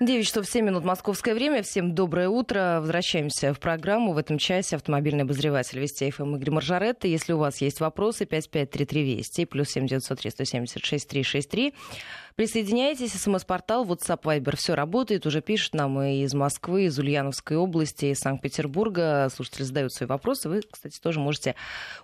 9 часов 7 минут московское время. Всем доброе утро. Возвращаемся в программу. В этом часе автомобильный обозреватель Вести ФМ Игорь Маржаретта. Если у вас есть вопросы, 5533 Вести, плюс 7903 176 363. Присоединяйтесь, смс-портал, WhatsApp, Viber, все работает, уже пишут нам и из Москвы, из Ульяновской области, из Санкт-Петербурга. Слушатели задают свои вопросы, вы, кстати, тоже можете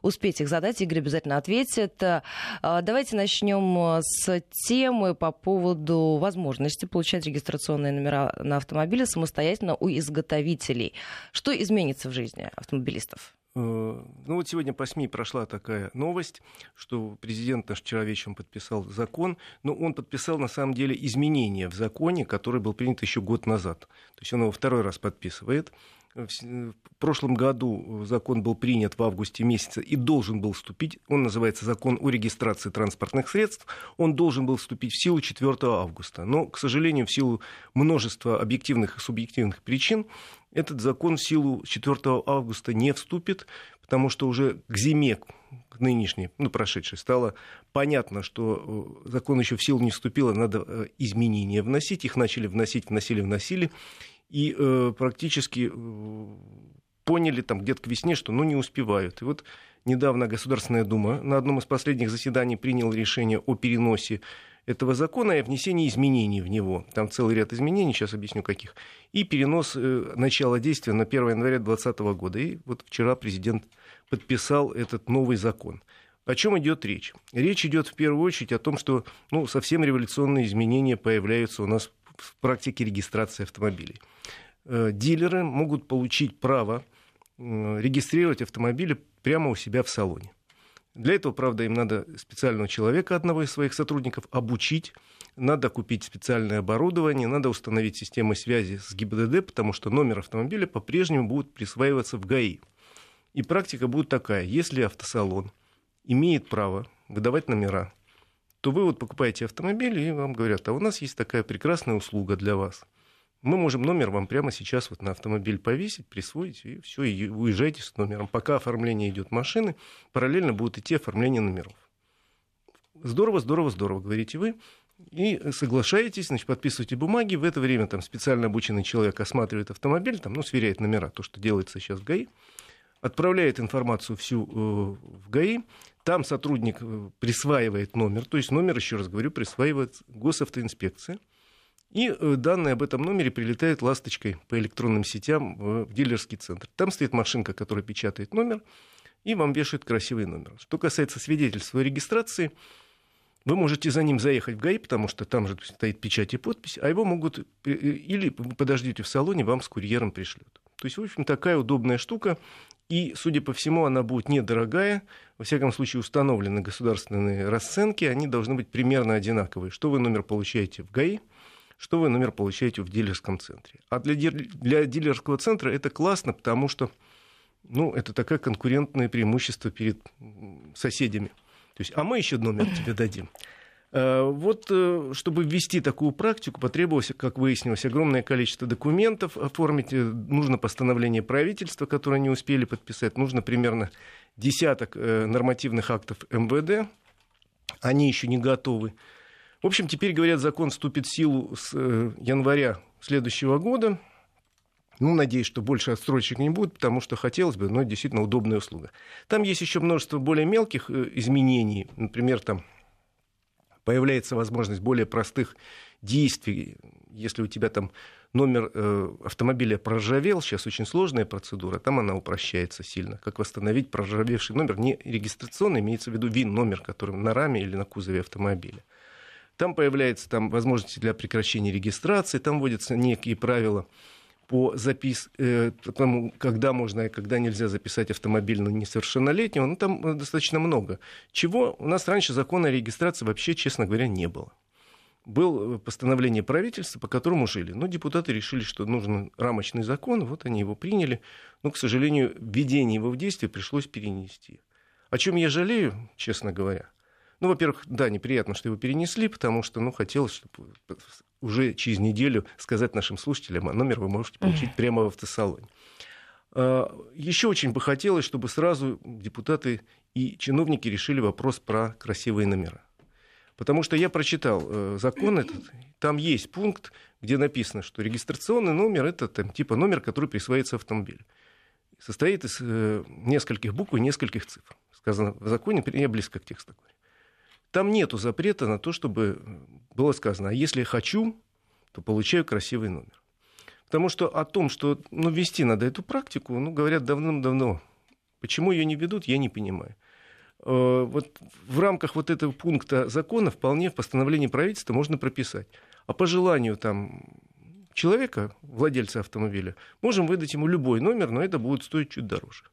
успеть их задать, Игорь обязательно ответит. А, давайте начнем с темы по поводу возможности получать регистрационные номера на автомобиле самостоятельно у изготовителей. Что изменится в жизни автомобилистов? Э, ну вот сегодня по СМИ прошла такая новость, что президент наш вчера вечером подписал закон, но он подписал на самом деле изменения в законе, который был принят еще год назад. То есть он его второй раз подписывает. В прошлом году закон был принят в августе месяце и должен был вступить, он называется закон о регистрации транспортных средств, он должен был вступить в силу 4 августа. Но, к сожалению, в силу множества объективных и субъективных причин этот закон в силу 4 августа не вступит, потому что уже к зиме к нынешней, ну, прошедшей, стало понятно, что э, закон еще в силу не вступил, а надо э, изменения вносить. Их начали вносить, вносили, вносили и э, практически э, поняли там где-то к весне, что ну не успевают. И вот недавно Государственная Дума на одном из последних заседаний приняла решение о переносе этого закона и внесении изменений в него. Там целый ряд изменений, сейчас объясню каких. И перенос э, начала действия на 1 января 2020 года. И вот вчера президент подписал этот новый закон. О чем идет речь? Речь идет в первую очередь о том, что ну, совсем революционные изменения появляются у нас в практике регистрации автомобилей. Э, дилеры могут получить право регистрировать автомобили прямо у себя в салоне. Для этого, правда, им надо специального человека, одного из своих сотрудников, обучить, надо купить специальное оборудование, надо установить систему связи с ГИБДД, потому что номер автомобиля по-прежнему будет присваиваться в ГАИ. И практика будет такая, если автосалон имеет право выдавать номера, то вы вот покупаете автомобиль, и вам говорят, а у нас есть такая прекрасная услуга для вас. Мы можем номер вам прямо сейчас вот на автомобиль повесить, присвоить, и все, и уезжайте с номером. Пока оформление идет машины, параллельно будет идти оформление номеров. Здорово, здорово, здорово, говорите вы. И соглашаетесь, значит, подписываете бумаги. В это время там специально обученный человек осматривает автомобиль, там, ну, сверяет номера, то, что делается сейчас в ГАИ, отправляет информацию всю э, в ГАИ, там сотрудник э, присваивает номер, то есть номер, еще раз говорю, присваивает госавтоинспекция, и э, данные об этом номере прилетают ласточкой по электронным сетям в дилерский центр. Там стоит машинка, которая печатает номер, и вам вешают красивый номер. Что касается свидетельства о регистрации, вы можете за ним заехать в ГАИ, потому что там же стоит печать и подпись, а его могут или подождите в салоне, вам с курьером пришлют. То есть, в общем, такая удобная штука. И, судя по всему, она будет недорогая. Во всяком случае, установлены государственные расценки. Они должны быть примерно одинаковые. Что вы номер получаете в ГАИ, что вы номер получаете в дилерском центре. А для, для дилерского центра это классно, потому что ну, это такое конкурентное преимущество перед соседями. То есть, а мы еще номер тебе дадим. Э, вот, э, чтобы ввести такую практику, потребовалось, как выяснилось, огромное количество документов оформить. Э, нужно постановление правительства, которое не успели подписать. Нужно примерно десяток нормативных актов МВД. Они еще не готовы. В общем, теперь, говорят, закон вступит в силу с января следующего года. Ну, надеюсь, что больше отстрочек не будет, потому что хотелось бы, но действительно удобная услуга. Там есть еще множество более мелких изменений. Например, там появляется возможность более простых действий. Если у тебя там номер э, автомобиля проржавел, сейчас очень сложная процедура, там она упрощается сильно. Как восстановить проржавевший номер, не регистрационный, имеется в виду ВИН-номер, который на раме или на кузове автомобиля. Там появляются там, возможности для прекращения регистрации, там вводятся некие правила по запис... э, тому, когда можно и когда нельзя записать автомобиль на несовершеннолетнего, ну, там э, достаточно много. Чего у нас раньше закона о регистрации вообще, честно говоря, не было. Было э, постановление правительства, по которому жили. Но депутаты решили, что нужен рамочный закон, вот они его приняли. Но, к сожалению, введение его в действие пришлось перенести. О чем я жалею, честно говоря – ну, во-первых, да, неприятно, что его перенесли, потому что, ну, хотелось, чтобы уже через неделю сказать нашим слушателям, а номер вы можете получить прямо в автосалоне. А, Еще очень бы хотелось, чтобы сразу депутаты и чиновники решили вопрос про красивые номера. Потому что я прочитал э, закон этот, там есть пункт, где написано, что регистрационный номер это там, типа номер, который присваивается автомобилю. Состоит из э, нескольких букв и нескольких цифр. Сказано в законе, я близко к тексту. Там нету запрета на то, чтобы было сказано, а если хочу, то получаю красивый номер. Потому что о том, что ну, вести надо эту практику, ну, говорят давным-давно. Почему ее не ведут, я не понимаю. Э, вот в рамках вот этого пункта закона вполне в постановлении правительства можно прописать. А по желанию там, человека, владельца автомобиля, можем выдать ему любой номер, но это будет стоить чуть дороже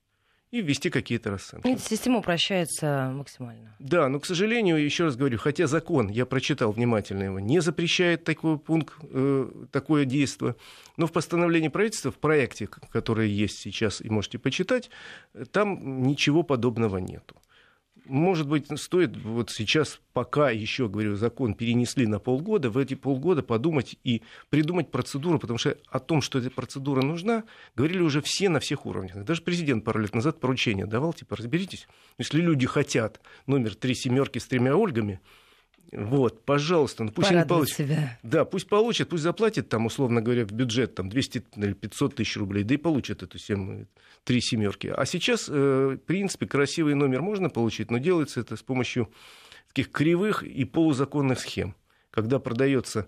и ввести какие-то расценки. Эта система упрощается максимально. Да, но, к сожалению, еще раз говорю, хотя закон, я прочитал внимательно его, не запрещает такой пункт, э, такое действие, но в постановлении правительства, в проекте, который есть сейчас и можете почитать, там ничего подобного нету. Может быть, стоит вот сейчас, пока еще, говорю, закон перенесли на полгода, в эти полгода подумать и придумать процедуру, потому что о том, что эта процедура нужна, говорили уже все на всех уровнях. Даже президент пару лет назад поручение давал, типа, разберитесь, если люди хотят номер три семерки с тремя Ольгами, вот, пожалуйста, ну пусть Порадовать они получат. себя. Да, пусть получат, пусть заплатят там, условно говоря, в бюджет там 200 или 500 тысяч рублей, да и получат эту семь, три семерки. А сейчас, э, в принципе, красивый номер можно получить, но делается это с помощью таких кривых и полузаконных схем. Когда продается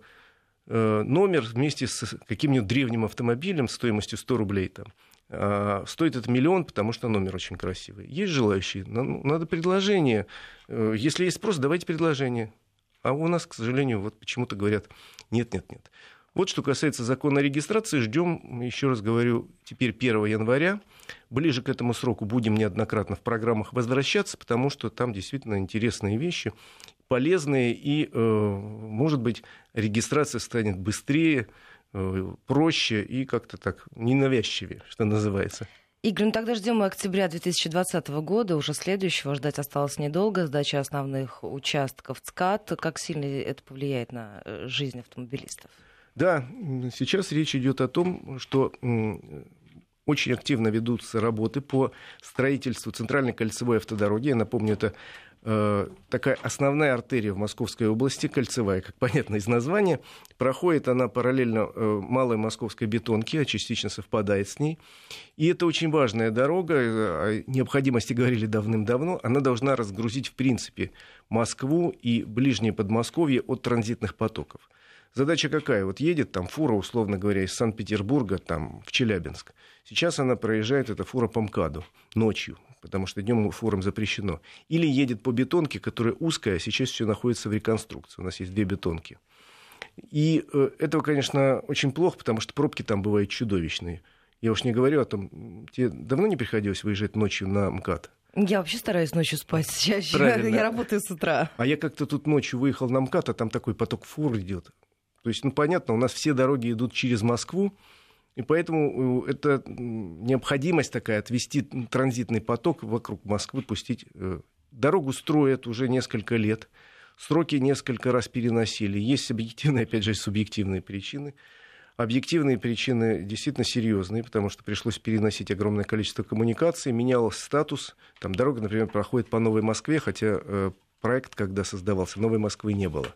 э, номер вместе с каким-нибудь древним автомобилем стоимостью 100 рублей там, а, Стоит это миллион, потому что номер очень красивый. Есть желающие? Ну, надо предложение. Э, если есть спрос, давайте предложение. А у нас, к сожалению, вот почему-то говорят нет, нет, нет. Вот что касается закона о регистрации, ждем, еще раз говорю, теперь 1 января. Ближе к этому сроку будем неоднократно в программах возвращаться, потому что там действительно интересные вещи, полезные, и, э, может быть, регистрация станет быстрее, э, проще и как-то так ненавязчивее, что называется. Игорь, ну тогда ждем октября 2020 года, уже следующего, ждать осталось недолго, сдача основных участков ЦКАД. Как сильно это повлияет на э, жизнь автомобилистов? Да, сейчас речь идет о том, что очень активно ведутся работы по строительству центральной кольцевой автодороги. Я напомню, это такая основная артерия в Московской области, кольцевая, как понятно из названия. Проходит она параллельно э, малой московской бетонке, а частично совпадает с ней. И это очень важная дорога, э, о необходимости говорили давным-давно. Она должна разгрузить, в принципе, Москву и ближнее Подмосковье от транзитных потоков. Задача какая? Вот едет там фура, условно говоря, из Санкт-Петербурга там, в Челябинск. Сейчас она проезжает, эта фура по МКАДу ночью, потому что днем фурам запрещено. Или едет по бетонке, которая узкая, а сейчас все находится в реконструкции. У нас есть две бетонки. И э, этого, конечно, очень плохо, потому что пробки там бывают чудовищные. Я уж не говорю о том, тебе давно не приходилось выезжать ночью на МКАД? Я вообще стараюсь ночью спать чаще. Правильно. Я работаю с утра. А я как-то тут ночью выехал на МКАД, а там такой поток фур идет. То есть, ну, понятно, у нас все дороги идут через Москву, и поэтому э, это необходимость такая, отвести транзитный поток вокруг Москвы, пустить. Э, дорогу строят уже несколько лет, сроки несколько раз переносили. Есть объективные, опять же, субъективные причины. Объективные причины действительно серьезные, потому что пришлось переносить огромное количество коммуникаций, менялся статус. Там дорога, например, проходит по Новой Москве, хотя э, проект, когда создавался, Новой Москвы не было,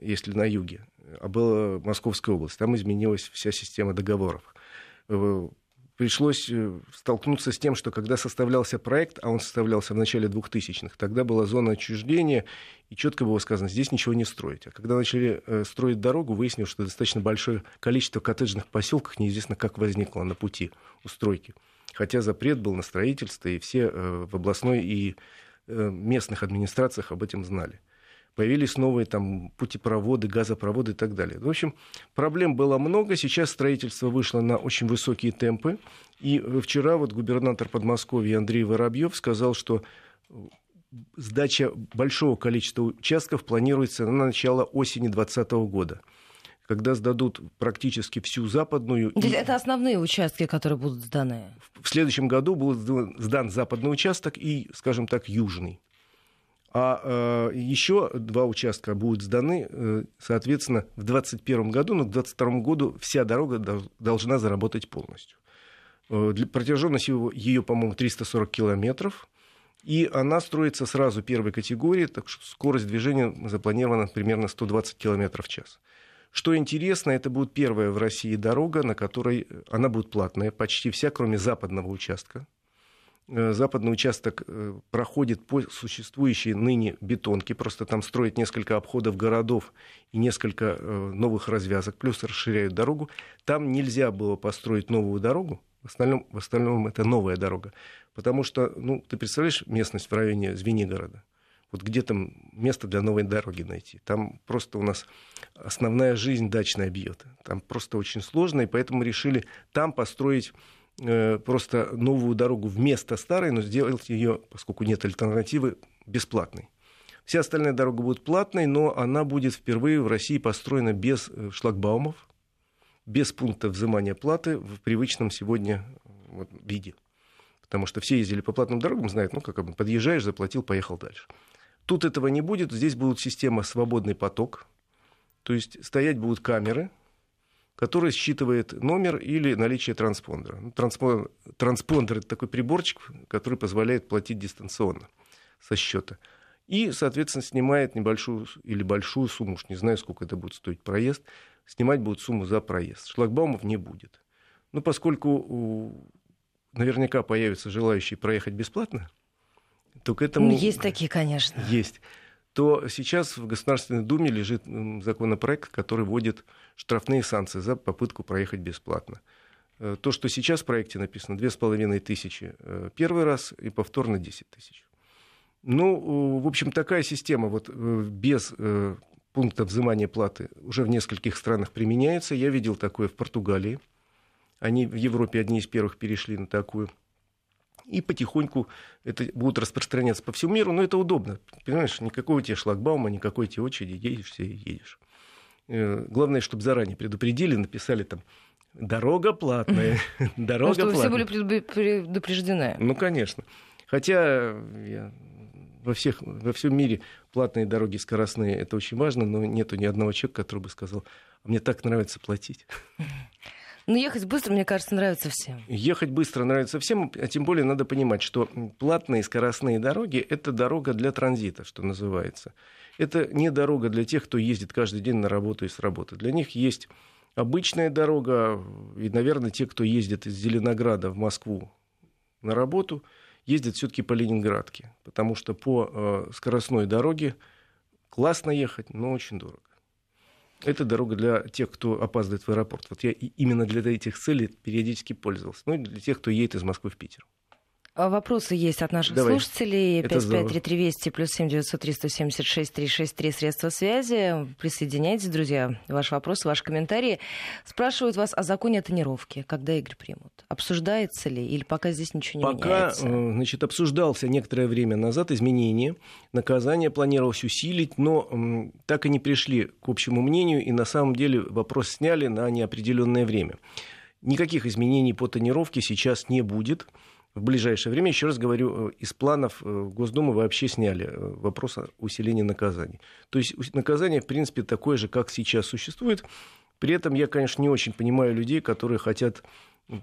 если на юге а была Московская область. Там изменилась вся система договоров. Э, пришлось э, столкнуться с тем, что когда составлялся проект, а он составлялся в начале 2000-х, тогда была зона отчуждения, и четко было сказано, здесь ничего не строить. А когда начали э, строить дорогу, выяснилось, что достаточно большое количество коттеджных поселков неизвестно, как возникло на пути у стройки. Хотя запрет был на строительство, и все в областной и местных администрациях об этом знали появились новые там путепроводы, газопроводы и так далее. В общем, проблем было много. Сейчас строительство вышло на очень высокие темпы. И вчера вот губернатор Подмосковья Андрей Воробьев сказал, что сдача большого количества участков планируется на начало осени 2020 года когда сдадут практически всю западную... Это основные участки, которые будут сданы? В следующем году будет сдан западный участок и, скажем так, южный. А э, еще два участка будут сданы, э, соответственно, в 2021 году, но к 2022 году вся дорога дол- должна заработать полностью. Э, для, протяженность ее, ее, по-моему, 340 километров. И она строится сразу первой категории, так что скорость движения запланирована примерно 120 километров в час. Что интересно, это будет первая в России дорога, на которой она будет платная, почти вся, кроме западного участка. Э, западный участок э, проходит по существующей ныне бетонке, просто там строят несколько обходов городов и несколько э, новых развязок, плюс расширяют дорогу. Там нельзя было построить новую дорогу, в остальном, в остальном это новая дорога. Потому что, ну, ты представляешь местность в районе Звенигорода? Вот где там место для новой дороги найти? Там просто у нас основная жизнь дачная бьет. Там просто очень сложно, и поэтому решили там построить просто новую дорогу вместо старой, но сделать ее, поскольку нет альтернативы, бесплатной. Вся остальная дорога будет платной, но она будет впервые в России построена без э, шлагбаумов, без пункта взимания платы в привычном сегодня виде. Потому что все ездили по платным дорогам, знают, ну, как бы подъезжаешь, заплатил, поехал дальше. Тут этого не будет, здесь будет система «свободный поток», то есть стоять будут камеры – который считывает номер или наличие транспондера. Ну, транспондер, транспондер это такой приборчик, который позволяет платить дистанционно со счета. И, соответственно, снимает небольшую или большую сумму, уж не знаю, сколько это будет стоить проезд, снимать будет сумму за проезд. Шлагбаумов не будет. Ну, поскольку наверняка появятся желающие проехать бесплатно, то к этому... Ну, есть такие, конечно. Есть то сейчас в Государственной Думе лежит законопроект, который вводит штрафные санкции за попытку проехать бесплатно. Э, то, что сейчас в проекте написано, 2,5 тысячи э, первый раз и повторно 10 тысяч. Ну, в общем, такая система вот э, без пункта взимания платы уже в нескольких странах применяется. Я видел такое в Португалии. Они в Европе одни из первых перешли на такую и потихоньку это будет распространяться по всему миру, но это удобно. Понимаешь, никакого тебе шлагбаума, никакой тебе очереди, едешь все и едешь. Э, главное, чтобы заранее предупредили, написали там дорога платная, дорога ну, чтобы все были предупреждены. Ну, конечно. Хотя я во, всех, во всем мире платные дороги скоростные, это очень важно, но нету ни одного человека, который бы сказал, а мне так нравится платить. Но ну, ехать быстро, мне кажется, нравится всем. Ехать быстро нравится всем, а тем более надо понимать, что платные скоростные дороги – это дорога для транзита, что называется. Это не дорога для тех, кто ездит каждый день на работу и с работы. Для них есть обычная дорога, и, наверное, те, кто ездит из Зеленограда в Москву на работу, ездят все-таки по Ленинградке, потому что по э, скоростной дороге классно ехать, но очень дорого. Это дорога для тех, кто опаздывает в аэропорт. Вот я именно для этих целей периодически пользовался. Ну и для тех, кто едет из Москвы в Питер. А вопросы есть от наших Давай. слушателей. 553320 плюс 7 903 176 363 средства связи. Присоединяйтесь, друзья. Ваши вопросы, ваши комментарии. Спрашивают вас о законе о тонировке. Когда игры примут? Обсуждается ли или пока здесь ничего не пока, меняется? Пока э, значит, обсуждался некоторое время назад изменение. Наказание планировалось усилить, но так и не пришли к общему мнению. И на самом деле вопрос сняли на неопределенное время. Никаких изменений по тонировке сейчас не будет в ближайшее время, еще раз говорю, э, из планов э, Госдумы вообще сняли э, вопрос о усилении наказаний. То есть наказание, в принципе, такое же, как сейчас существует. При этом я, конечно, не очень понимаю людей, которые хотят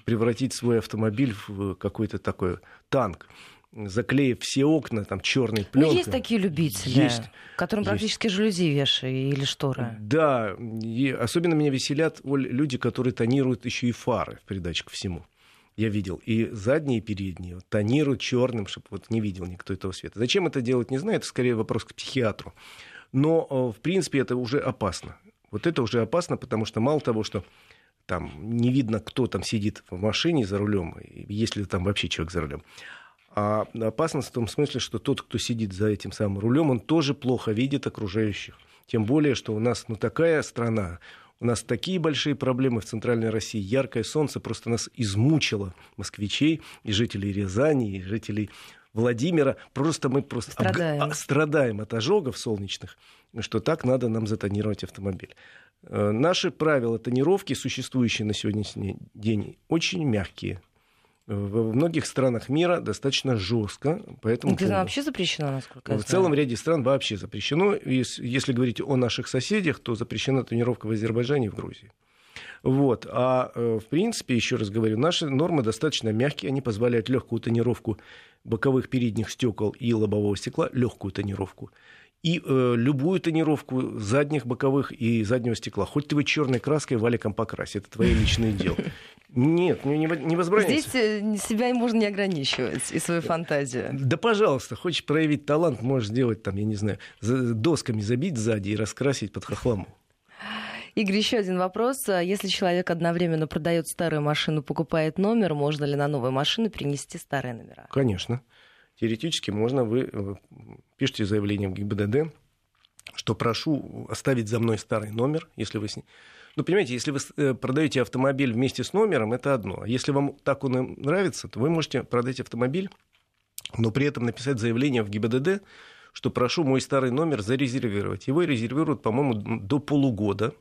превратить свой автомобиль в какой-то такой танк заклеив все окна там черной пленкой. Ну, есть такие любители, есть, которым есть. практически жалюзи вешай или шторы. Да, и особенно меня веселят Оль, люди, которые тонируют еще и фары в придачу ко всему я видел, и задние, и передние, вот, тонируют черным, чтобы вот не видел никто этого света. Зачем это делать, не знаю, это скорее вопрос к психиатру. Но, э, в принципе, это уже опасно. Вот это уже опасно, потому что мало того, что там не видно, кто там сидит в машине за рулем, если там вообще человек за рулем. А опасность в том смысле, что тот, кто сидит за этим самым рулем, он тоже плохо видит окружающих. Тем более, что у нас ну, такая страна, у нас такие большие проблемы в Центральной России. Яркое солнце просто нас измучило, москвичей, и жителей Рязани, и жителей Владимира. Просто мы просто страдаем, об... страдаем от ожогов солнечных, что так надо нам затонировать автомобиль. Э, наши правила тонировки, существующие на сегодняшний день, очень мягкие в многих странах мира достаточно жестко. Поэтому Где вообще запрещено, насколько я? В целом ряде стран вообще запрещено. Если говорить о наших соседях, то запрещена тренировка в Азербайджане и в Грузии. Вот. А э, в принципе, еще раз говорю, наши нормы достаточно мягкие, они позволяют легкую тонировку боковых передних стекол и лобового стекла, легкую тонировку. и э, любую тонировку задних, боковых и заднего стекла. Хоть ты вы черной краской валиком покрась, это твое личное дело. Нет, не, не возбраняется. Здесь э, себя можно не ограничивать и свою фантазию. Да, пожалуйста, хочешь проявить талант, можешь сделать там, я не знаю, досками забить сзади и раскрасить под хохлому. Игорь, еще один вопрос. А если человек одновременно продает старую машину, покупает номер, можно ли на новую машину принести старые номера? Конечно. Теоретически можно. Вы э, пишите заявление в ГИБДД, что прошу оставить за мной старый номер, если вы с ним... Ну, понимаете, если вы э, продаете автомобиль вместе с номером, это одно. Если вам так он нравится, то вы можете продать автомобиль, но при этом написать заявление в ГИБДД, что прошу мой старый номер зарезервировать. Его резервируют, по-моему, до полугода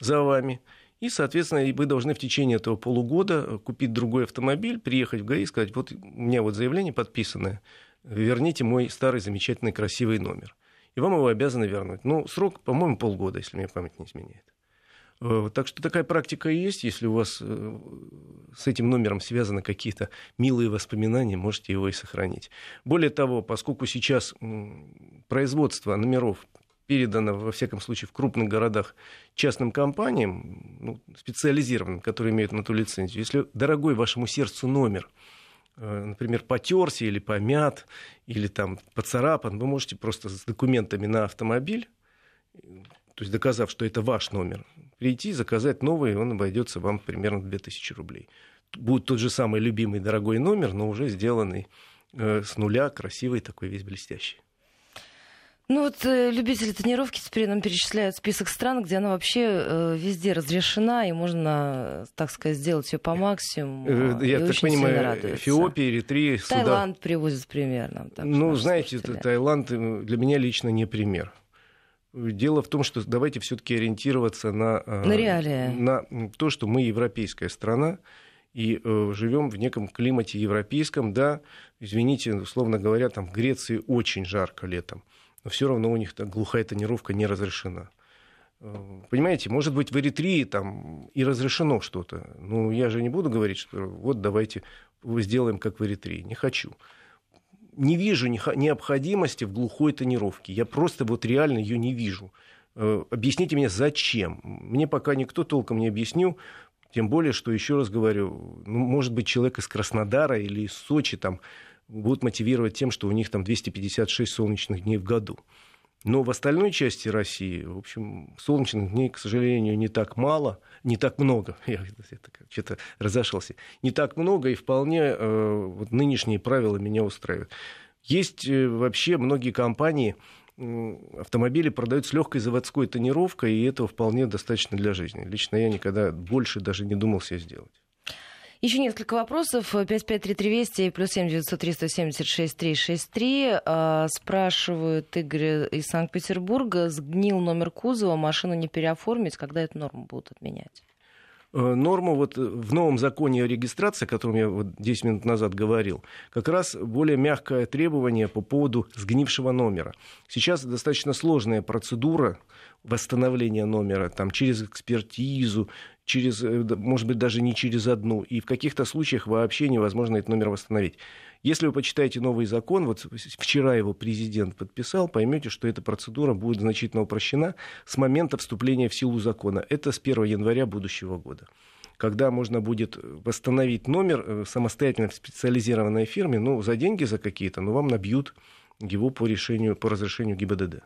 за вами. И, соответственно, вы должны в течение этого полугода купить другой автомобиль, приехать в ГАИ и сказать, вот у меня вот заявление подписанное, верните мой старый замечательный красивый номер. И вам его обязаны вернуть. Ну, срок, по-моему, полгода, если мне память не изменяет. Э, так что такая практика и есть. Если у вас э, с этим номером связаны какие-то милые воспоминания, можете его и сохранить. Более того, поскольку сейчас производство номеров передано, во всяком случае, в крупных городах частным компаниям, ну, специализированным, которые имеют на ту лицензию, если дорогой вашему сердцу номер, э, например, потерся или помят, или там поцарапан, вы можете просто с документами на автомобиль, то есть доказав, что это ваш номер, прийти, заказать новый, и он обойдется вам примерно 2000 рублей. Будет тот же самый любимый дорогой номер, но уже сделанный э, с нуля, красивый такой, весь блестящий. Ну вот э, любители тренировки теперь нам перечисляют список стран, где она вообще э, везде разрешена, и можно, так сказать, сделать ее по максимуму. Э, я так понимаю, Эфиопия, Эритрия, Судан. Таиланд привозит примерно. Ну, знаете, Таиланд э, для меня лично не пример. Дело в том, что давайте все-таки ориентироваться на, э, на, реалии. на то, что мы европейская страна, и э, живем в неком климате европейском. Да, извините, условно говоря, там в Греции очень жарко летом но все равно у них глухая тонировка не разрешена. Э, понимаете, может быть, в Эритрии там и разрешено что-то. Но я же не буду говорить, что вот давайте сделаем, как в Эритрии. Не хочу. Не вижу необходимости в глухой тонировке. Я просто вот реально ее не вижу. Э, объясните мне, зачем? Мне пока никто толком не объяснил. Тем более, что, еще раз говорю, ну, может быть, человек из Краснодара или из Сочи там будут мотивировать тем, что у них там 256 солнечных дней в году. Но в остальной части России, в общем, солнечных дней, к сожалению, не так мало, не так много. Я что-то разошелся. Не так много, и вполне э, вот нынешние правила меня устраивают. Есть э, вообще многие компании, автомобили продают с легкой заводской тонировкой, и этого вполне достаточно для жизни. Лично я никогда больше даже не думал себе сделать. Еще несколько вопросов. 553320 плюс 7 903 176 363. Спрашивают Игорь из Санкт-Петербурга. Сгнил номер кузова, машину не переоформить. Когда эту норму будут отменять? Э, норму вот в новом законе о регистрации, о котором я вот 10 минут назад говорил, как раз более мягкое требование по поводу сгнившего номера. Сейчас достаточно сложная процедура восстановления номера, там, через экспертизу, через, э, может быть, даже не через одну, и в каких-то случаях вообще невозможно этот номер восстановить. Если вы почитаете новый закон, вот вчера его президент подписал, поймете, что эта процедура будет значительно упрощена с момента вступления в силу закона. Это с 1 января будущего года когда можно будет восстановить номер э, самостоятельно в специализированной фирме, ну, за деньги за какие-то, но вам набьют его по решению, по разрешению ГИБДД.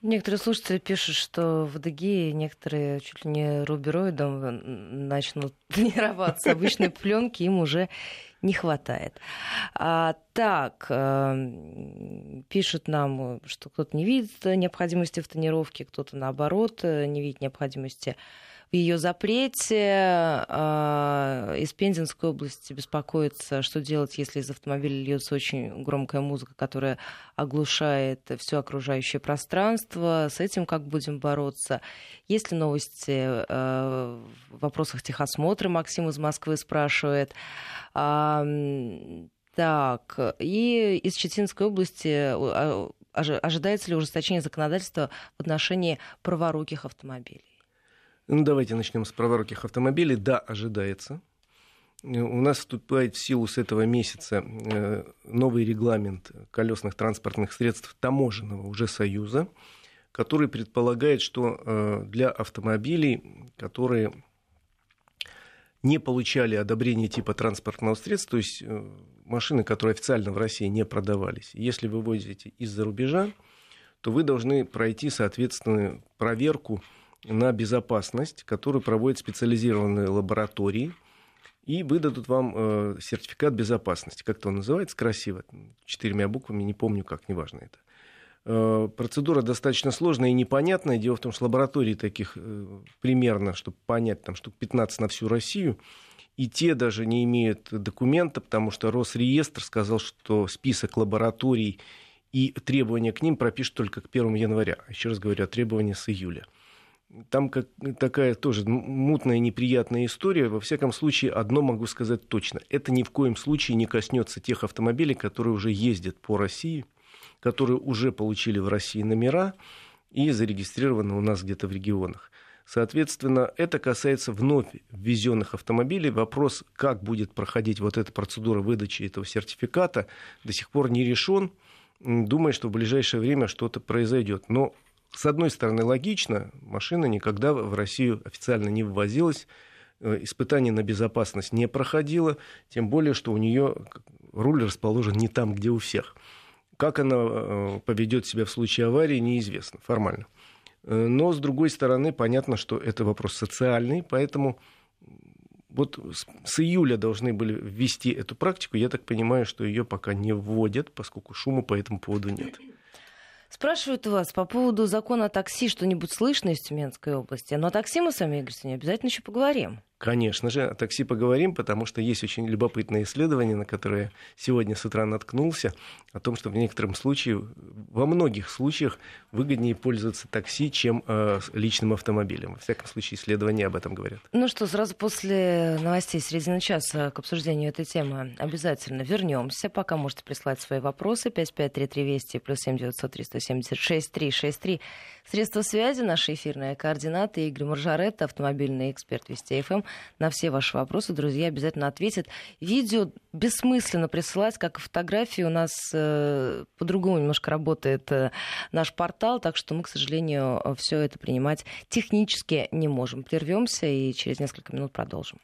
Некоторые слушатели пишут, что в ДГИ некоторые чуть ли не рубероидом начнут тренироваться. Обычной пленки им уже не хватает. А, так, э, пишут нам, что кто-то не видит необходимости в тренировке, кто-то наоборот не видит необходимости в ее запрете. А, из Пензенской области беспокоится, что делать, если из автомобиля льется очень громкая музыка, которая оглушает все окружающее пространство. С этим как будем бороться? Есть ли новости а, в вопросах техосмотра? Максим из Москвы спрашивает. А, так, и из Читинской области ожидается ли ужесточение законодательства в отношении праворуких автомобилей? Ну, давайте начнем с праворуких автомобилей. Да, ожидается. у нас вступает в силу с этого месяца новый регламент колесных транспортных средств таможенного уже Союза, который предполагает, что для автомобилей, которые не получали одобрение типа транспортного средства, то есть машины, которые официально в России не продавались, если вы возите из-за рубежа, то вы должны пройти соответственную проверку на безопасность, которую проводят специализированные лаборатории, и выдадут вам э, сертификат безопасности. Как-то он называется красиво, четырьмя буквами, не помню как, неважно это. Э, процедура достаточно сложная и непонятная. Дело в том, что лабораторий таких э, примерно, чтобы понять, там штук 15 на всю Россию, и те даже не имеют документа, потому что Росреестр сказал, что список лабораторий и требования к ним пропишут только к 1 января. Еще раз говорю, требования с июля. Там как, такая тоже мутная, неприятная история. Во всяком случае, одно могу сказать точно. Это ни в коем случае не коснется тех автомобилей, которые уже ездят по России, которые уже получили в России номера и зарегистрированы у нас где-то в регионах. Соответственно, это касается вновь ввезенных автомобилей. Вопрос, как будет проходить вот эта процедура выдачи этого сертификата, до сих пор не решен. Думаю, что в ближайшее время что-то произойдет. Но, с одной стороны, логично, машина никогда в Россию официально не ввозилась, э, испытаний на безопасность не проходила, тем более, что у нее руль расположен не там, где у всех. Как она э, поведет себя в случае аварии, неизвестно формально. Э, но, с другой стороны, понятно, что это вопрос социальный, поэтому вот с июля должны были ввести эту практику. Я так понимаю, что ее пока не вводят, поскольку шума по этому поводу нет. Спрашивают вас по поводу закона о такси что-нибудь слышно из Тюменской области. Но о такси мы с вами, Игорь Синя, обязательно еще поговорим. Конечно же, о такси поговорим, потому что есть очень любопытное исследование, на которое сегодня с утра наткнулся, о том, что в некотором случае, во многих случаях выгоднее пользоваться такси, чем э, личным автомобилем. Во всяком случае, исследования об этом говорят. Ну что, сразу после новостей середины часа к обсуждению этой темы обязательно вернемся. Пока можете прислать свои вопросы. 553320 плюс 7903 176 363. Средства связи, наши эфирные координаты. Игорь Маржаретта, автомобильный эксперт Вести ФМ на все ваши вопросы, друзья, обязательно ответят. Видео бессмысленно присылать, как и фотографии. У нас э, по-другому немножко работает э, наш портал, так что мы, к сожалению, все это принимать технически не можем. Прервемся и через несколько минут продолжим.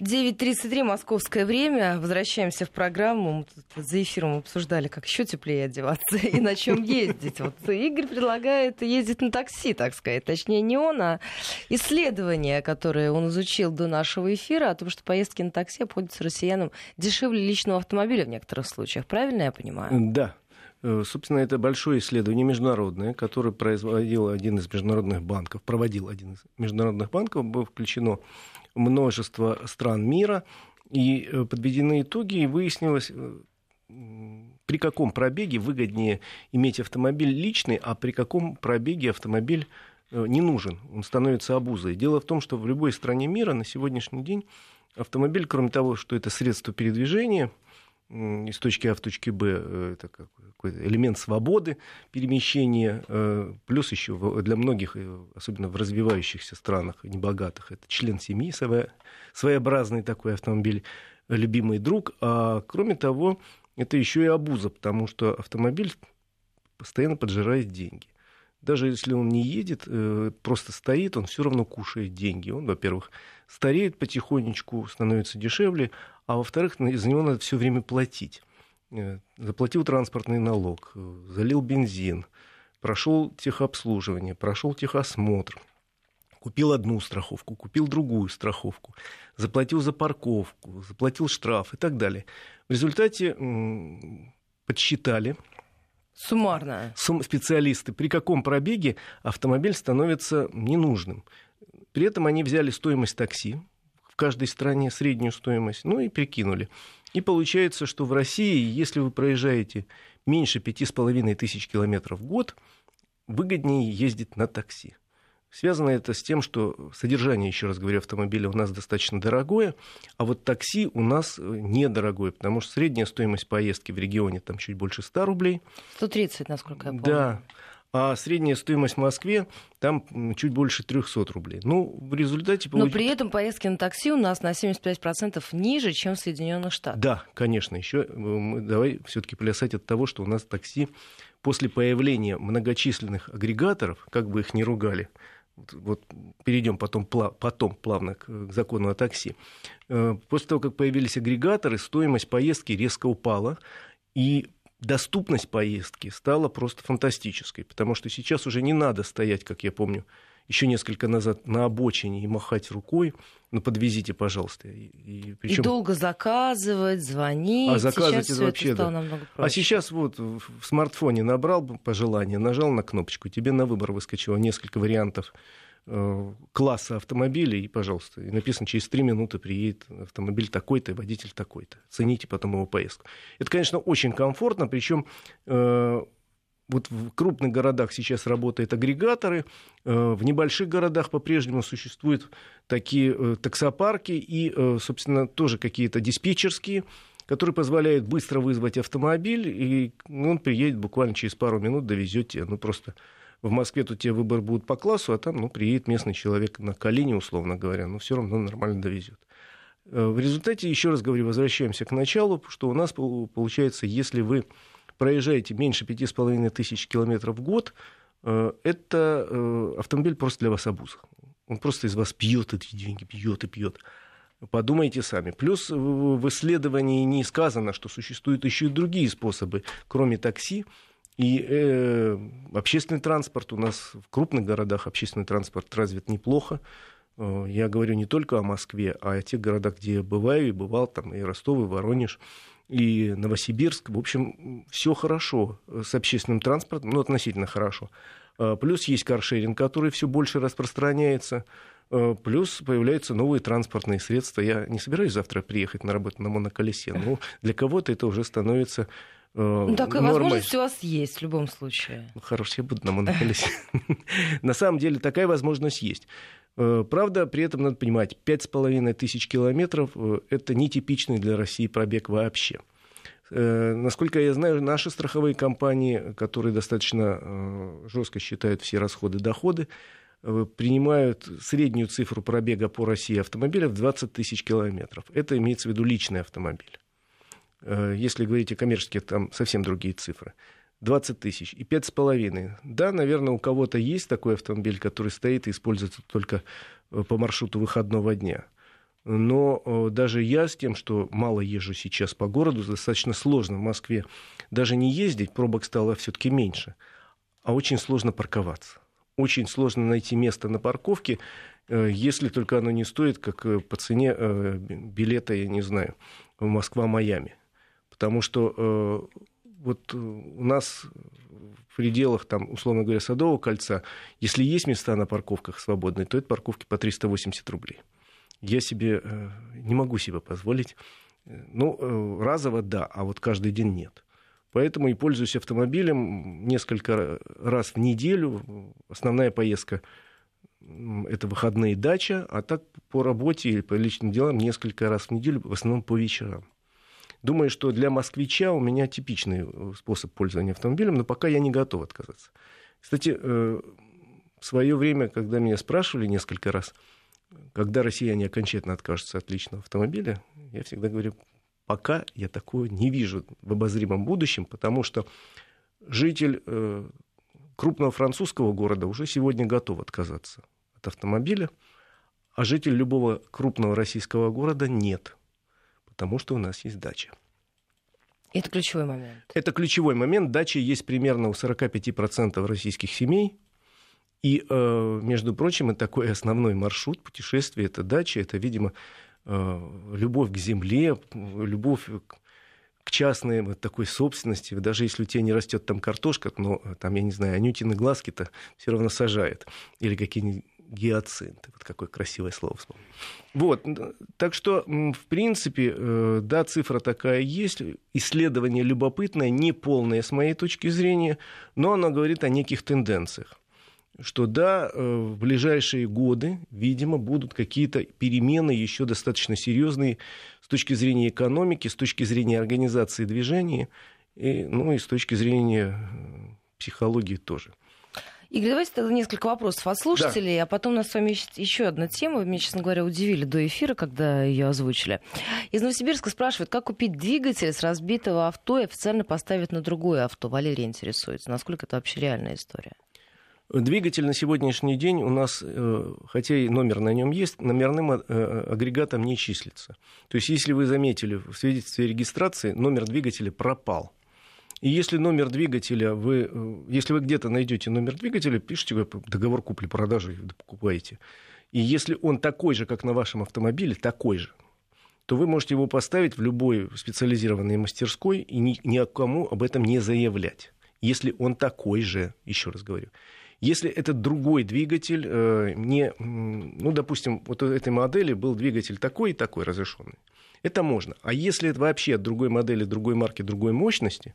9.33 московское время. Возвращаемся в программу. Мы тут за эфиром обсуждали, как еще теплее одеваться и на чем ездить. Вот Игорь предлагает ездить на такси, так сказать. Точнее, не он, а исследование, которое он изучил до нашего эфира, о том, что поездки на такси обходятся россиянам дешевле личного автомобиля в некоторых случаях. Правильно я понимаю? Да. Э, собственно, это большое исследование международное, которое производил один из международных банков, проводил один из международных банков, было включено множество стран мира, и э, подведены итоги, и выяснилось, э, при каком пробеге выгоднее иметь автомобиль личный, а при каком пробеге автомобиль э, не нужен, он становится обузой. Дело в том, что в любой стране мира на сегодняшний день автомобиль, кроме того, что это средство передвижения – из точки А в точке Б э, это какой-то элемент свободы перемещения, э, плюс еще для многих, э, особенно в развивающихся странах, небогатых, это член семьи, своеобразный такой автомобиль, любимый друг, а кроме того, это еще и обуза, потому что автомобиль постоянно поджирает деньги даже если он не едет, просто стоит, он все равно кушает деньги. Он, во-первых, стареет потихонечку, становится дешевле, а во-вторых, за него надо все время платить. Э, заплатил транспортный налог, э, залил бензин, прошел техобслуживание, прошел техосмотр, купил одну страховку, купил другую страховку, заплатил за парковку, заплатил штраф и так далее. В результате подсчитали, Суммарно. Специалисты, при каком пробеге автомобиль становится ненужным. При этом они взяли стоимость такси, каждой стране среднюю стоимость, ну и прикинули. И получается, что в России, если вы проезжаете меньше пяти с половиной тысяч километров в год, выгоднее ездить на такси. Связано это с тем, что содержание, еще раз говорю, автомобиля у нас достаточно дорогое, а вот такси у нас недорогое, потому что средняя стоимость поездки в регионе там чуть больше 100 рублей. 130, насколько я помню. Да. А средняя стоимость в Москве там чуть больше 300 рублей. Ну, в результате... Получ... Но при этом поездки на такси у нас на 75% ниже, чем в Соединенных Штатах. Да, конечно. Еще э, давай все-таки плясать от того, что у нас такси после появления многочисленных агрегаторов, как бы их ни ругали, вот перейдем потом, потом плавно к, закону о такси. Э, после того, как появились агрегаторы, стоимость поездки резко упала, и доступность поездки стала просто фантастической, потому что сейчас уже не надо стоять, как я помню, еще несколько назад на обочине и махать рукой, ну подвезите, пожалуйста. И, и, причем... и долго заказывать, звонить. А заказывать сейчас это вообще это да. А сейчас вот в смартфоне набрал пожелание, нажал на кнопочку, тебе на выбор выскочило несколько вариантов класса автомобилей, и, пожалуйста, и написано, через три минуты приедет автомобиль такой-то, водитель такой-то. Цените потом его поездку. Это, конечно, очень комфортно, причем э, вот в крупных городах сейчас работают агрегаторы, э, в небольших городах по-прежнему существуют такие э, таксопарки и, э, собственно, тоже какие-то диспетчерские, которые позволяют быстро вызвать автомобиль, и он приедет буквально через пару минут, довезет тебя. Ну, просто в Москве тут тебе выбор будет по классу, а там, ну, приедет местный человек на колени, условно говоря, но все равно нормально довезет. В результате, еще раз говорю, возвращаемся к началу, что у нас получается, если вы проезжаете меньше 5,5 тысяч километров в год, э, это э, автомобиль просто для вас обуза. Он просто из вас пьет эти деньги, пьет и пьет. Подумайте сами. Плюс в исследовании не сказано, что существуют еще и другие способы, кроме такси. И э, общественный транспорт у нас в крупных городах общественный транспорт развит неплохо. Э, я говорю не только о Москве, а о тех городах, где я бываю и бывал, там и Ростов, и Воронеж и Новосибирск. В общем, все хорошо с общественным транспортом, ну, относительно хорошо. А, плюс есть каршеринг, который все больше распространяется. А, плюс появляются новые транспортные средства. Я не собираюсь завтра приехать на работу на моноколесе, но для кого-то это уже становится ну, такая нормой. возможность у вас есть в любом случае. Ну, хорошо, я буду на моноколесе. На самом деле такая возможность есть. Э, правда, при этом надо понимать, 5,5 тысяч километров э, – это нетипичный для России пробег вообще. Э, насколько я знаю, наши страховые компании, которые достаточно жестко считают все расходы-доходы, принимают среднюю цифру пробега по России автомобиля в 20 тысяч километров. Это имеется в виду личный автомобиль. Если говорить о коммерческих, там совсем другие цифры. 20 тысяч и 5,5. Да, наверное, у кого-то есть такой автомобиль, который стоит и используется только э, по маршруту выходного дня. Но э, даже я с тем, что мало езжу сейчас по городу, достаточно сложно в Москве даже не ездить, пробок стало все-таки меньше, а очень сложно парковаться. Очень сложно найти место на парковке, э, если только оно не стоит, как по цене билета, я не знаю, Москва-Майами. Потому что вот э, у нас в пределах, там, условно говоря, Садового кольца, если есть места на парковках свободные, то это парковки по 380 рублей. Я себе э, не могу себе позволить. Э, ну, разово да, а вот каждый день нет. Поэтому и пользуюсь автомобилем несколько раз в неделю. Основная поездка это выходные дача, а так по работе или по личным делам несколько раз в неделю, в основном по вечерам. Думаю, что для москвича у меня типичный э, способ пользования автомобилем, но пока я не готов отказаться. Кстати, э, в свое время, когда меня спрашивали несколько раз, когда россияне окончательно откажутся от личного автомобиля, я всегда говорю, пока я такого не вижу в обозримом будущем, потому что житель э, крупного французского города уже сегодня готов отказаться от автомобиля, а житель любого крупного российского города нет – потому что у нас есть дача. Это ключевой момент. Это ключевой момент. Дача есть примерно у 45% российских семей. И, э, между прочим, это такой основной маршрут путешествия. Это дача, это, видимо, э, любовь к земле, любовь к частной вот такой собственности. Даже если у тебя не растет там картошка, но там, я не знаю, анютины глазки-то все равно сажает. Или какие-нибудь гиацинты. Вот какое красивое слово вспомнил. Вот, так что, в принципе, э, да, цифра такая есть. Исследование любопытное, не полное с моей точки зрения, но оно говорит о неких тенденциях что да, э, в ближайшие годы, видимо, будут какие-то перемены еще достаточно серьезные с точки зрения экономики, с точки зрения организации движения, и, ну и с точки зрения э, психологии тоже. Игорь, давайте тогда несколько вопросов от слушателей, да. а потом у нас с вами еще одна тема. Вы меня, честно говоря, удивили до эфира, когда ее озвучили. Из Новосибирска спрашивают, как купить двигатель с разбитого авто и официально поставить на другое авто. Валерий интересуется, насколько это вообще реальная история. Двигатель на сегодняшний день у нас, э, хотя и номер на нем есть, номерным э, агрегатом не числится. То есть, если вы заметили в свидетельстве регистрации, номер двигателя пропал. И если номер двигателя, вы, э, если вы где-то найдете номер двигателя, пишите договор купли-продажи, покупаете. И если он такой же, как на вашем автомобиле, такой же, то вы можете его поставить в любой специализированной мастерской и ни, ни кому об этом не заявлять. Если он такой же, еще раз говорю. Если это другой двигатель, э, не, ну, допустим, вот у этой модели был двигатель такой и такой разрешенный, это можно. А если это вообще от другой модели, другой марки, другой мощности,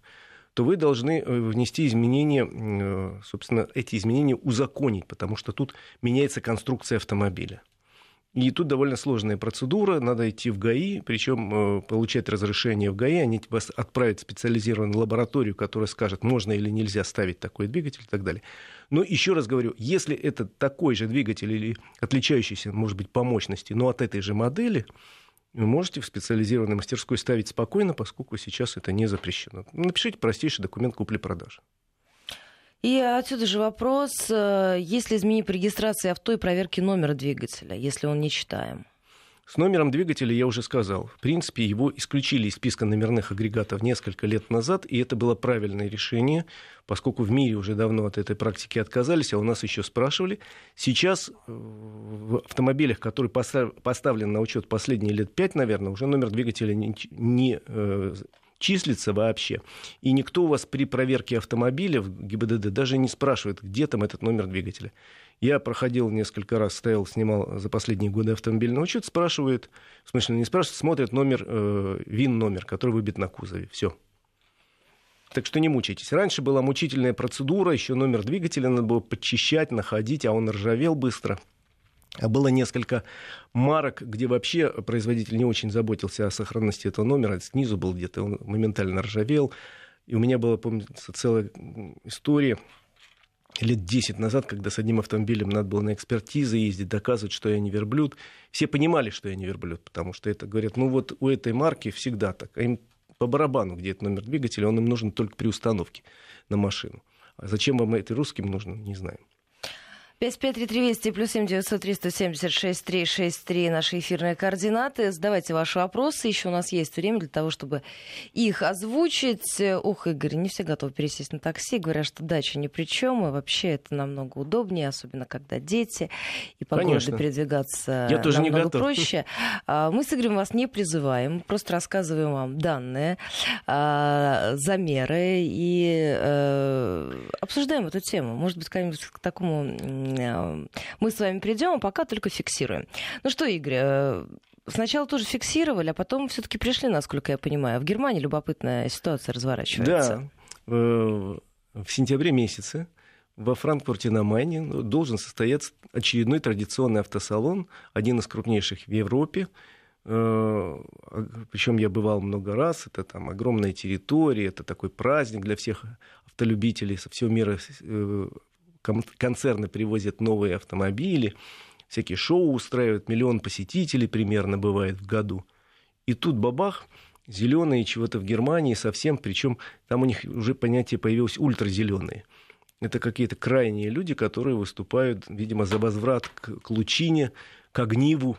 то вы должны э, внести изменения, э, собственно, эти изменения узаконить, потому что тут меняется конструкция автомобиля. И тут довольно сложная процедура, надо идти в ГАИ, причем э, получать разрешение в ГАИ, они вас отправят в специализированную лабораторию, которая скажет, можно или нельзя ставить такой двигатель и так далее. Но еще раз говорю, если это такой же двигатель или отличающийся, может быть, по мощности, но от этой же модели, вы можете в специализированной мастерской ставить спокойно, поскольку сейчас это не запрещено. Напишите простейший документ купли-продажи. И отсюда же вопрос, э, есть ли изменение по регистрации авто и проверке номера двигателя, если он не читаем? С номером двигателя я уже сказал. В принципе, его исключили из списка номерных агрегатов несколько лет назад, и это было правильное решение, поскольку в мире уже давно от этой практики отказались, а у нас еще спрашивали. Сейчас э, в автомобилях, которые поставлены на учет последние лет пять, наверное, уже номер двигателя не, не э, числится вообще. И никто у вас при проверке автомобиля в ГИБДД даже не спрашивает, где там этот номер двигателя. Я проходил несколько раз, стоял, снимал за последние годы автомобильный учет, спрашивают, в смысле не спрашивают, смотрят номер, э, ВИН-номер, который выбит на кузове. Все. Так что не мучайтесь. Раньше была мучительная процедура, еще номер двигателя надо было подчищать, находить, а он ржавел быстро. Было несколько марок, где вообще производитель не очень заботился о сохранности этого номера. Снизу был где-то, он моментально ржавел. И у меня была, помнится, целая история лет 10 назад, когда с одним автомобилем надо было на экспертизы ездить, доказывать, что я не верблюд. Все понимали, что я не верблюд, потому что это говорят, ну вот у этой марки всегда так. А им по барабану, где этот номер двигателя, он им нужен только при установке на машину. А зачем вам это русским нужно, не знаем. 553320 плюс 7 900 376 363 наши эфирные координаты. Задавайте ваши вопросы. Еще у нас есть время для того, чтобы их озвучить. Ух, Игорь, не все готовы пересесть на такси. Говорят, что дача ни при чем. И вообще это намного удобнее, особенно когда дети. И по Конечно. городу передвигаться Я тоже намного не готов. проще. А, мы с Игорем вас не призываем. Просто рассказываем вам данные, а, замеры и э, обсуждаем эту тему. Может быть, как-нибудь к такому мы с вами придем, а пока только фиксируем. Ну что, Игорь, э, сначала тоже фиксировали, а потом все-таки пришли, насколько я понимаю. В Германии любопытная ситуация разворачивается. Да, в сентябре месяце во Франкфурте на Майне должен состояться очередной традиционный автосалон, один из крупнейших в Европе. Э, Причем я бывал много раз. Это там огромная территория, это такой праздник для всех автолюбителей со всего мира концерны привозят новые автомобили, всякие шоу устраивают, миллион посетителей примерно бывает в году. И тут бабах, зеленые чего-то в Германии совсем, причем там у них уже понятие появилось ультразеленые. Это какие-то крайние люди, которые выступают, видимо, за возврат к, к лучине, к огниву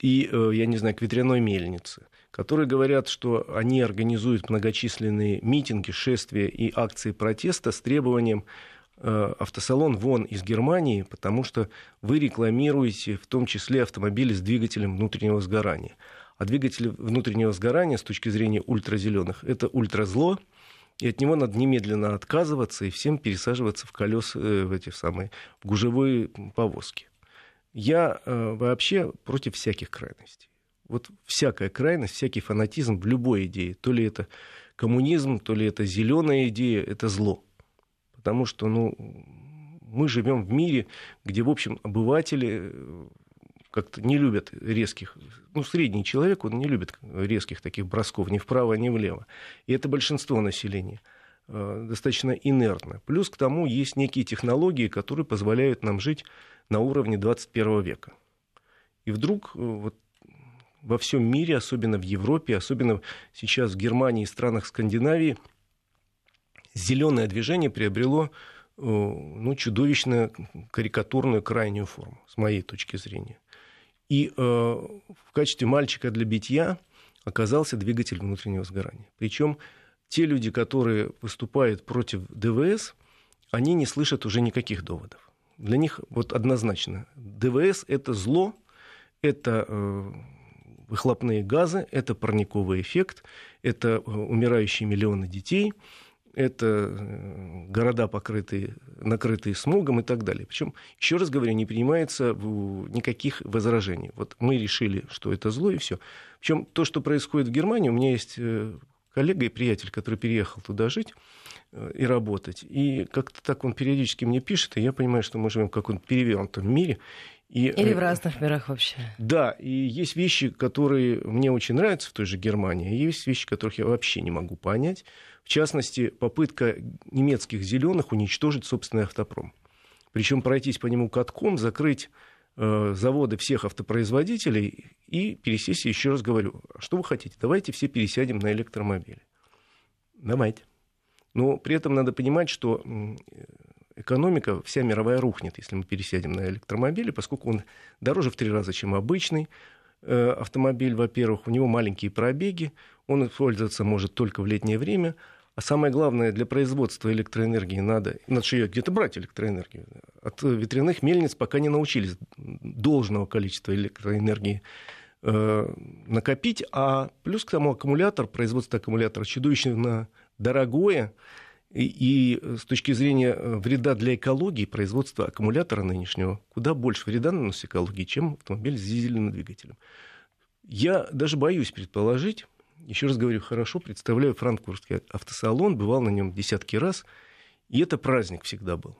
и, э, я не знаю, к ветряной мельнице которые говорят, что они организуют многочисленные митинги, шествия и акции протеста с требованием автосалон вон из Германии, потому что вы рекламируете в том числе автомобили с двигателем внутреннего сгорания. А двигатель внутреннего сгорания с точки зрения ультразеленых это ультразло, и от него надо немедленно отказываться и всем пересаживаться в колеса, э, в эти самые, в гужевые повозки. Я э, вообще против всяких крайностей. Вот всякая крайность, всякий фанатизм в любой идее, то ли это коммунизм, то ли это зеленая идея, это зло потому что ну, мы живем в мире, где, в общем, обыватели э, как-то не любят резких, ну, средний человек, он не любит резких таких бросков ни вправо, ни влево. И это большинство населения. э, достаточно инертна. Плюс к тому есть некие технологии, которые позволяют нам жить на уровне 21 века. И вдруг вот во всем мире, особенно в Европе, особенно сейчас в Германии и странах Скандинавии, зеленое движение приобрело ну, чудовищно карикатурную крайнюю форму, с моей точки зрения. И э, в качестве мальчика для битья оказался двигатель внутреннего сгорания. Причем те люди, которые выступают против ДВС, они не слышат уже никаких доводов. Для них вот однозначно ДВС это зло, это э, выхлопные газы, это парниковый эффект, это э, умирающие миллионы детей, это э, города, покрытые, накрытые смогом и так далее. Причем, еще раз говорю, не принимается никаких возражений. Вот мы решили, что это зло, и все. Причем то, что происходит в Германии, у меня есть э, коллега и приятель, который переехал туда жить и работать. И как-то так он периодически мне пишет, и я понимаю, что мы живем в каком-то перевернутом мире. И, Или в э, разных мирах вообще. Да, и есть вещи, которые мне очень нравятся в той же Германии, и есть вещи, которых я вообще не могу понять. В частности, попытка немецких зеленых уничтожить собственный автопром. Причем пройтись по нему катком, закрыть э, заводы всех автопроизводителей и пересесть, еще раз говорю, «А что вы хотите, давайте все пересядем на электромобили. Давайте. Но при этом надо понимать, что экономика вся мировая рухнет, если мы пересядем на электромобили, поскольку он дороже в три раза, чем обычный э, автомобиль, во-первых, у него маленькие пробеги, он использоваться может только в летнее время, а самое главное, для производства электроэнергии надо, надо же ее где-то брать электроэнергию. От ветряных мельниц пока не научились должного количества электроэнергии э, накопить, а плюс к тому аккумулятор, производство аккумулятора чудовищно дорогое, и, и с точки зрения э, вреда для экологии, производство аккумулятора нынешнего куда больше вреда наносит экологии, чем автомобиль с дизельным двигателем. Я даже боюсь предположить, еще раз говорю, хорошо представляю франкфуртский автосалон, бывал на нем десятки раз, и это праздник всегда был.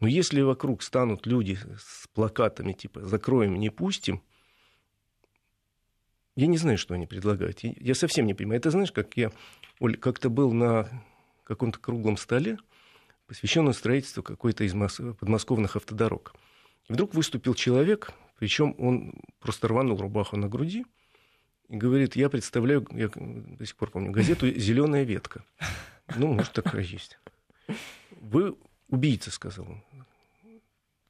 Но если вокруг станут люди с плакатами типа «закроем, не пустим», я не знаю, что они предлагают. Я совсем не понимаю. Это знаешь, как я Оль, как-то был на каком-то круглом столе, посвященном строительству какой-то из подмосковных автодорог. И вдруг выступил человек, причем он просто рванул рубаху на груди и говорит, я представляю, я до сих пор помню, газету «Зеленая ветка». Ну, может, такая есть. Вы убийца, сказал он.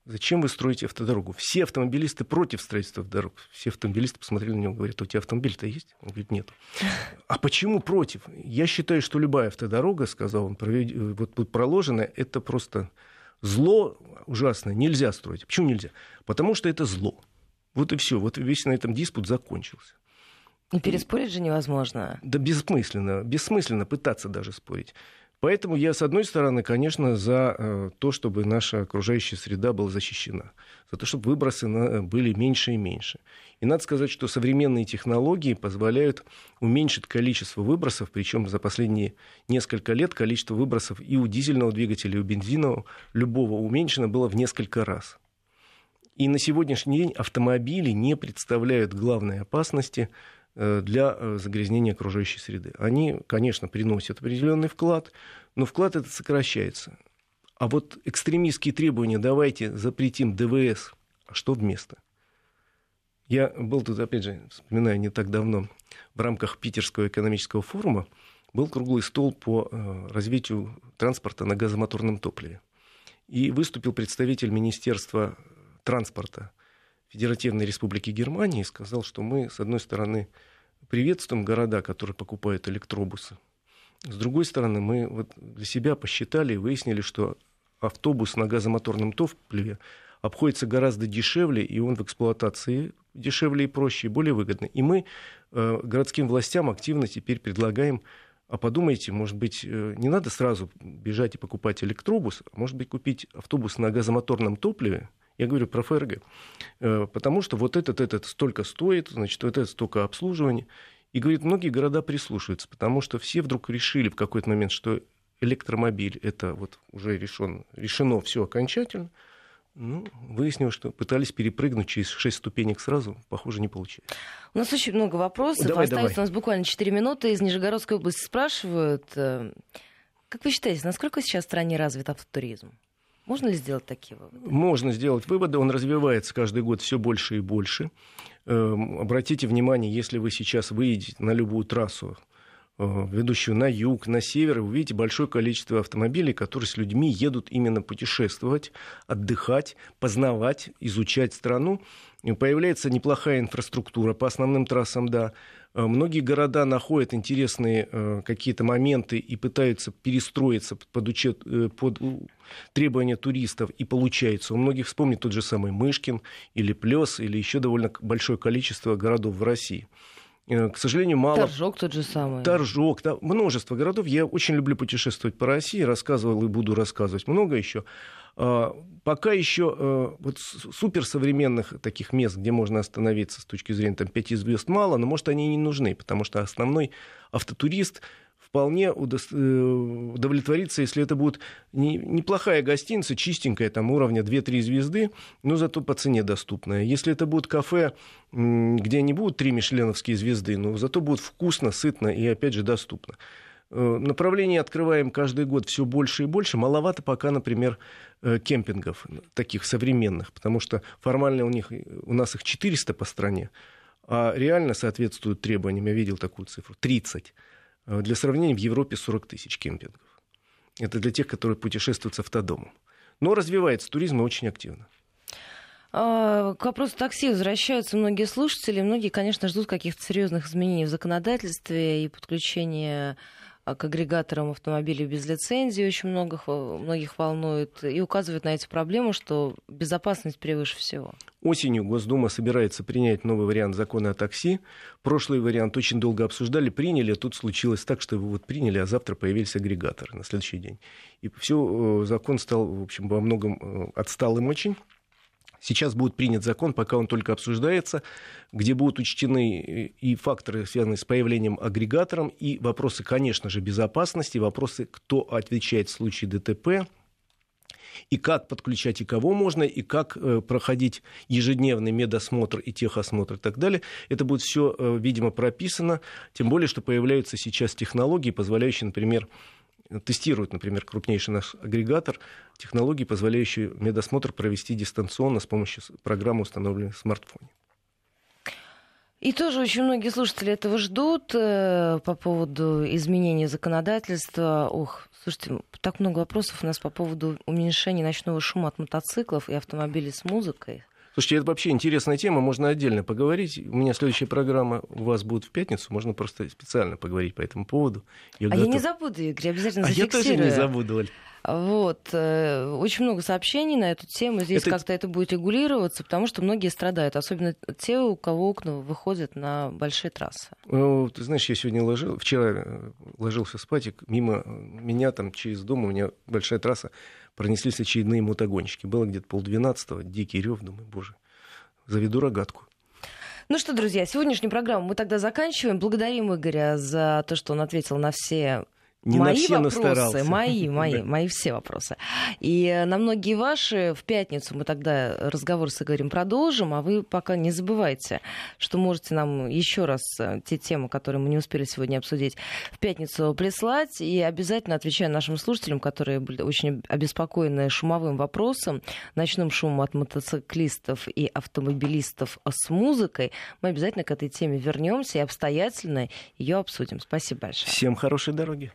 Зачем вы строите автодорогу? Все автомобилисты против строительства дорог. Все автомобилисты посмотрели на него и говорят, у тебя автомобиль-то есть? Он говорит, нет. А почему против? Я считаю, что любая автодорога, сказал он, провед... вот тут проложена, это просто зло ужасное, нельзя строить. Почему нельзя? Потому что это зло. Вот и все. Вот весь на этом диспут закончился. И переспорить же невозможно. Да бессмысленно. Бессмысленно пытаться даже спорить. Поэтому я, с одной стороны, конечно, за э, то, чтобы наша окружающая среда была защищена, за то, чтобы выбросы были меньше и меньше. И надо сказать, что современные технологии позволяют уменьшить количество выбросов, причем за последние несколько лет количество выбросов и у дизельного двигателя, и у бензинового любого уменьшено было в несколько раз. И на сегодняшний день автомобили не представляют главной опасности Э, для э, загрязнения окружающей среды. Они, конечно, приносят определенный вклад, но вклад этот сокращается. А вот экстремистские требования «давайте запретим ДВС», а что вместо? Я был тут, опять же, вспоминаю, не так давно, в рамках Питерского экономического форума был круглый стол по э, развитию транспорта на газомоторном топливе. И выступил представитель Министерства транспорта Федеративной Республики Германии и сказал, что мы, с одной стороны, приветствуем города, которые покупают электробусы. С другой стороны, мы вот для себя посчитали и выяснили, что автобус на газомоторном топливе обходится гораздо дешевле, и он в эксплуатации дешевле и проще, и более выгодно. И мы э, городским властям активно теперь предлагаем, а подумайте, может быть, э, не надо сразу бежать и покупать электробус, а может быть, купить автобус на газомоторном топливе, я говорю про ФРГ. Э, потому что вот этот, этот столько стоит, значит, вот это столько обслуживания. И, говорит, многие города прислушиваются, потому что все вдруг решили в какой-то момент, что электромобиль это вот уже решен, решено все окончательно. Ну, выяснилось, что пытались перепрыгнуть через шесть ступенек сразу, похоже, не получилось. У нас очень много вопросов. Давай, Остается давай. у нас буквально 4 минуты. Из Нижегородской области спрашивают, э, Как вы считаете, насколько сейчас в стране развит автотуризм? Можно ли сделать такие выводы? Можно сделать выводы. Он развивается каждый год все больше и больше. Эм, обратите внимание, если вы сейчас выйдете на любую трассу, э, ведущую на юг, на север, вы увидите большое количество автомобилей, которые с людьми едут именно путешествовать, отдыхать, познавать, изучать страну. Появляется неплохая инфраструктура по основным трассам, да. Э, многие города находят интересные э, какие-то моменты и пытаются перестроиться под, учет, э, под требования туристов, и получается. У многих вспомнить тот же самый Мышкин или Плес, или еще довольно большое количество городов в России. К сожалению, мало... Торжок тот же самый. Торжок, да, множество городов. Я очень люблю путешествовать по России, рассказывал и буду рассказывать много еще. А, пока еще э, вот суперсовременных таких мест, где можно остановиться с точки зрения там, пяти звезд мало, но может они и не нужны, потому что основной автотурист вполне э, удовлетворится, если это будет неплохая гостиница, чистенькая, там уровня 2-3 звезды, но зато по цене доступная. Если это будет кафе, где не будут три мишленовские звезды, но зато будет вкусно, сытно и, опять же, доступно. Э, направлений открываем каждый год все больше и больше. Маловато пока, например, э, кемпингов таких современных, потому что формально у, них, у нас их 400 по стране, а реально соответствуют требованиям, я видел такую цифру, 30. Э, для сравнения, в Европе 40 тысяч кемпингов. Это для тех, которые путешествуют с автодомом. Но развивается туризм очень активно. А, к вопросу такси возвращаются многие слушатели. Многие, конечно, ждут каких-то серьезных изменений в законодательстве и подключения к агрегаторам автомобилей без лицензии очень многих, многих волнует и указывает на эти проблемы, что безопасность превыше всего. Осенью Госдума собирается принять новый вариант закона о такси. Прошлый вариант очень долго обсуждали, приняли, а тут случилось так, что его вот приняли, а завтра появились агрегаторы на следующий день. И все, э, закон стал, в общем, во многом э, отсталым очень. Сейчас будет принят закон, пока он только обсуждается, где будут учтены и факторы, связанные с появлением агрегатором, и вопросы, конечно же, безопасности, вопросы, кто отвечает в случае ДТП, и как подключать и кого можно, и как э, проходить ежедневный медосмотр и техосмотр и так далее. Это будет все, э, видимо, прописано, тем более, что появляются сейчас технологии, позволяющие, например, тестирует, например, крупнейший наш агрегатор, технологии, позволяющие медосмотр провести дистанционно с помощью программы, установленной в смартфоне. И тоже очень многие слушатели этого ждут э, по поводу изменения законодательства. Ох, слушайте, так много вопросов у нас по поводу уменьшения ночного шума от мотоциклов и автомобилей с музыкой. Слушайте, это вообще интересная тема, можно отдельно поговорить. У меня следующая программа у вас будет в пятницу, можно просто специально поговорить по этому поводу. Я а готов... я не забуду, Игорь, обязательно А я тоже не забуду, Оль. Вот. Э, очень много сообщений на эту тему. Здесь это... как-то это будет регулироваться, потому что многие страдают, особенно те, у кого окна выходят на большие трассы. Ну, ты знаешь, я сегодня ложил, вчера э, ложился спать, и мимо меня там через дом, у меня большая трасса, пронеслись очередные мотогонщики. Было где-то полдвенадцатого, дикий рев, думаю, боже, заведу рогатку. Ну что, друзья, сегодняшнюю программу мы тогда заканчиваем. Благодарим Игоря за то, что он ответил на все не мои на все вопросы, настарался. мои, мои, мои все вопросы. И на многие ваши в пятницу мы тогда разговор с Игорем продолжим, а вы пока не забывайте, что можете нам еще раз э, те темы, которые мы не успели сегодня обсудить, в пятницу прислать. И обязательно отвечая нашим слушателям, которые были очень обеспокоены шумовым вопросом, ночным шумом от мотоциклистов и автомобилистов с музыкой, мы обязательно к этой теме вернемся и обстоятельно ее обсудим. Спасибо большое. Всем хорошей дороги.